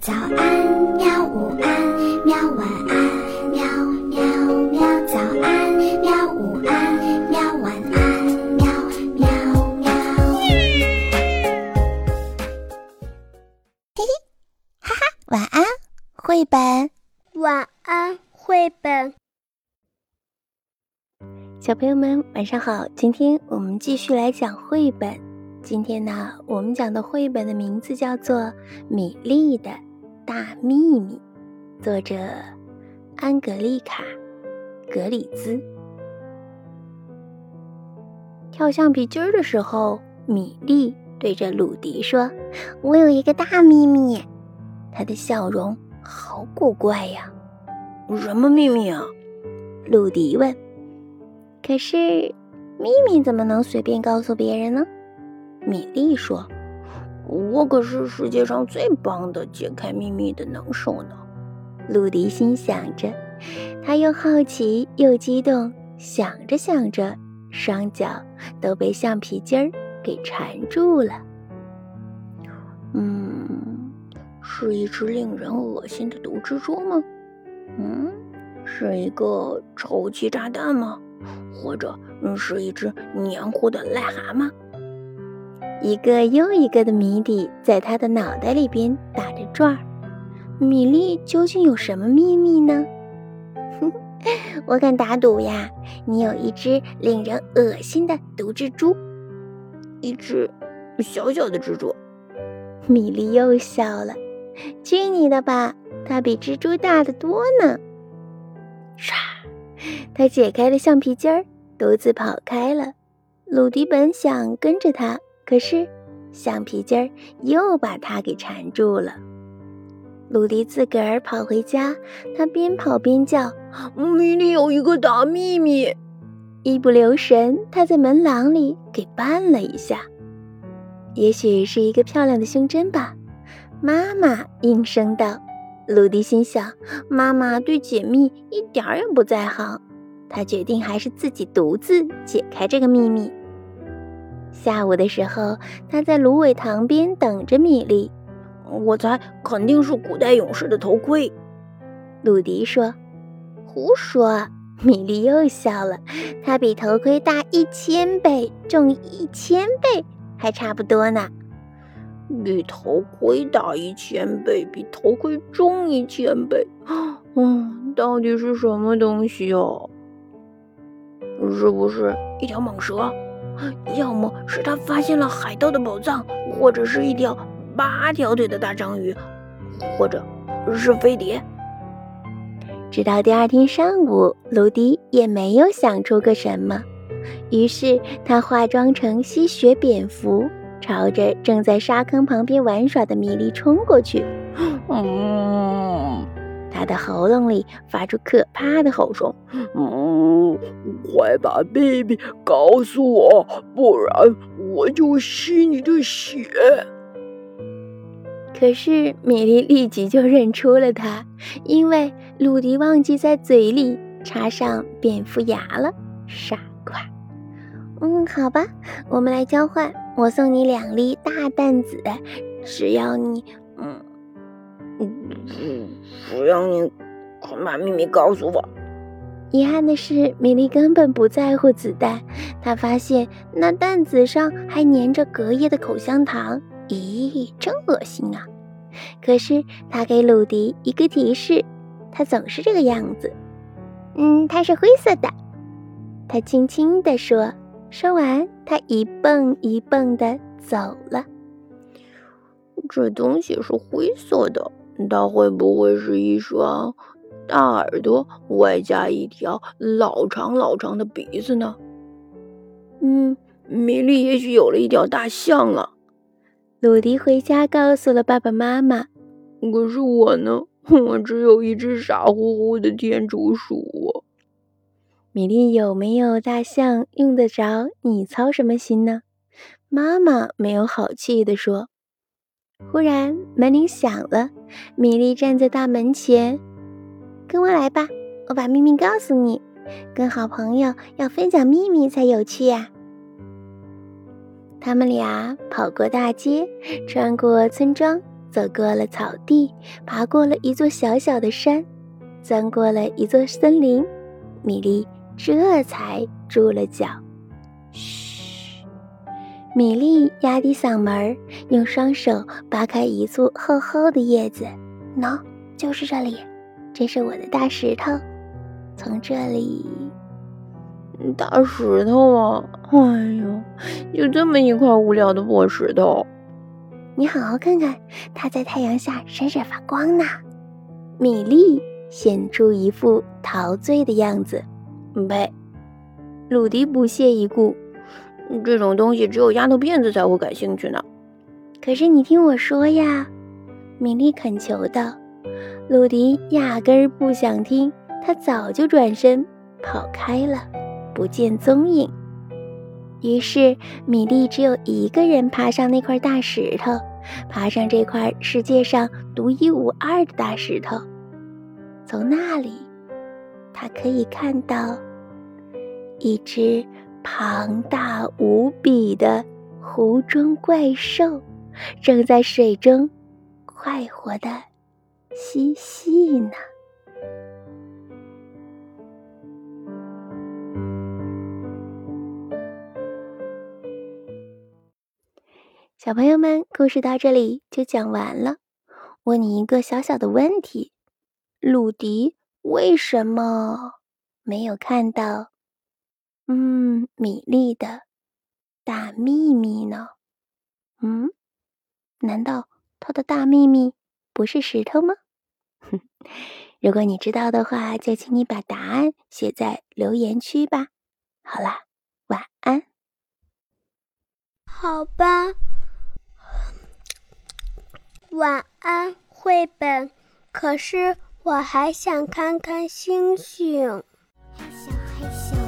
早安，喵！午安，喵！晚安，喵喵喵！早安，喵！午安，喵！晚安，喵喵喵！嘿嘿，哈哈，晚安，绘本。晚安，绘本。小朋友们，晚上好！今天我们继续来讲绘本。今天呢，我们讲的绘本的名字叫做《米粒的大秘密》，作者安格丽卡·格里兹。跳橡皮筋儿的时候，米粒对着鲁迪说：“我有一个大秘密。”他的笑容好古怪呀！什么秘密啊？鲁迪问。可是，秘密怎么能随便告诉别人呢？米莉说：“我可是世界上最棒的解开秘密的能手呢。”鲁迪心想着，他又好奇又激动，想着想着，双脚都被橡皮筋儿给缠住了。嗯，是一只令人恶心的毒蜘蛛吗？嗯，是一个臭气炸弹吗？或者是一只黏糊的癞蛤蟆？一个又一个的谜底在他的脑袋里边打着转儿。米粒究竟有什么秘密呢？我敢打赌呀，你有一只令人恶心的毒蜘蛛，一只小小的蜘蛛。米粒又笑了。去你的吧，它比蜘蛛大得多呢。唰，他解开了橡皮筋儿，独自跑开了。鲁迪本想跟着他。可是，橡皮筋儿又把他给缠住了。鲁迪自个儿跑回家，他边跑边叫：“米里有一个大秘密！”一不留神，他在门廊里给绊了一下。也许是一个漂亮的胸针吧，妈妈应声道。鲁迪心想：妈妈对解密一点儿也不在行。他决定还是自己独自解开这个秘密。下午的时候，他在芦苇塘边等着米莉。我猜肯定是古代勇士的头盔。鲁迪说：“胡说！”米莉又笑了。它比头盔大一千倍，重一千倍，还差不多呢。比头盔大一千倍，比头盔重一千倍。嗯，到底是什么东西哦？是不是一条蟒蛇？要么是他发现了海盗的宝藏，或者是一条八条腿的大章鱼，或者是飞碟。直到第二天上午，卢迪也没有想出个什么，于是他化妆成吸血蝙蝠，朝着正在沙坑旁边玩耍的米莉冲过去。嗯。他的喉咙里发出可怕的吼声：“嗯，快把秘密告诉我，不然我就吸你的血！”可是米莉立即就认出了他，因为鲁迪忘记在嘴里插上蝙蝠牙了。傻瓜！嗯，好吧，我们来交换，我送你两粒大蛋子，只要你……嗯。嗯，只要你快把秘密告诉我。遗憾的是，米莉根本不在乎子弹。她发现那弹子上还粘着隔夜的口香糖，咦，真恶心啊！可是她给鲁迪一个提示，他总是这个样子。嗯，它是灰色的。他轻轻地说。说完，他一蹦一蹦地走了。这东西是灰色的。它会不会是一双大耳朵，外加一条老长老长的鼻子呢？嗯，米莉也许有了一条大象了。鲁迪回家告诉了爸爸妈妈。可是我呢？我只有一只傻乎乎的天竺鼠。米莉有没有大象用得着你操什么心呢？妈妈没有好气地说。忽然门铃响了，米莉站在大门前，跟我来吧，我把秘密告诉你。跟好朋友要分享秘密才有趣呀。他们俩跑过大街，穿过村庄，走过了草地，爬过了一座小小的山，钻过了一座森林，米莉这才住了脚。嘘，米莉压低嗓门，用双手扒开一簇厚厚的叶子。喏，就是这里，这是我的大石头。从这里，大石头啊！哎呦，就这么一块无聊的破石头。你好好看看，它在太阳下闪闪发光呢。米莉显出一副陶醉的样子。呸！鲁迪不屑一顾。这种东西只有丫头片子才会感兴趣呢。可是你听我说呀，米莉恳求道。鲁迪压根儿不想听，他早就转身跑开了，不见踪影。于是米莉只有一个人爬上那块大石头，爬上这块世界上独一无二的大石头。从那里，他可以看到一只。庞大无比的湖中怪兽正在水中快活的嬉戏呢。小朋友们，故事到这里就讲完了。问你一个小小的问题：鲁迪为什么没有看到？嗯，米粒的大秘密呢？嗯，难道他的大秘密不是石头吗？如果你知道的话，就请你把答案写在留言区吧。好啦，晚安。好吧，晚安，绘本。可是我还想看看星星。害羞害羞。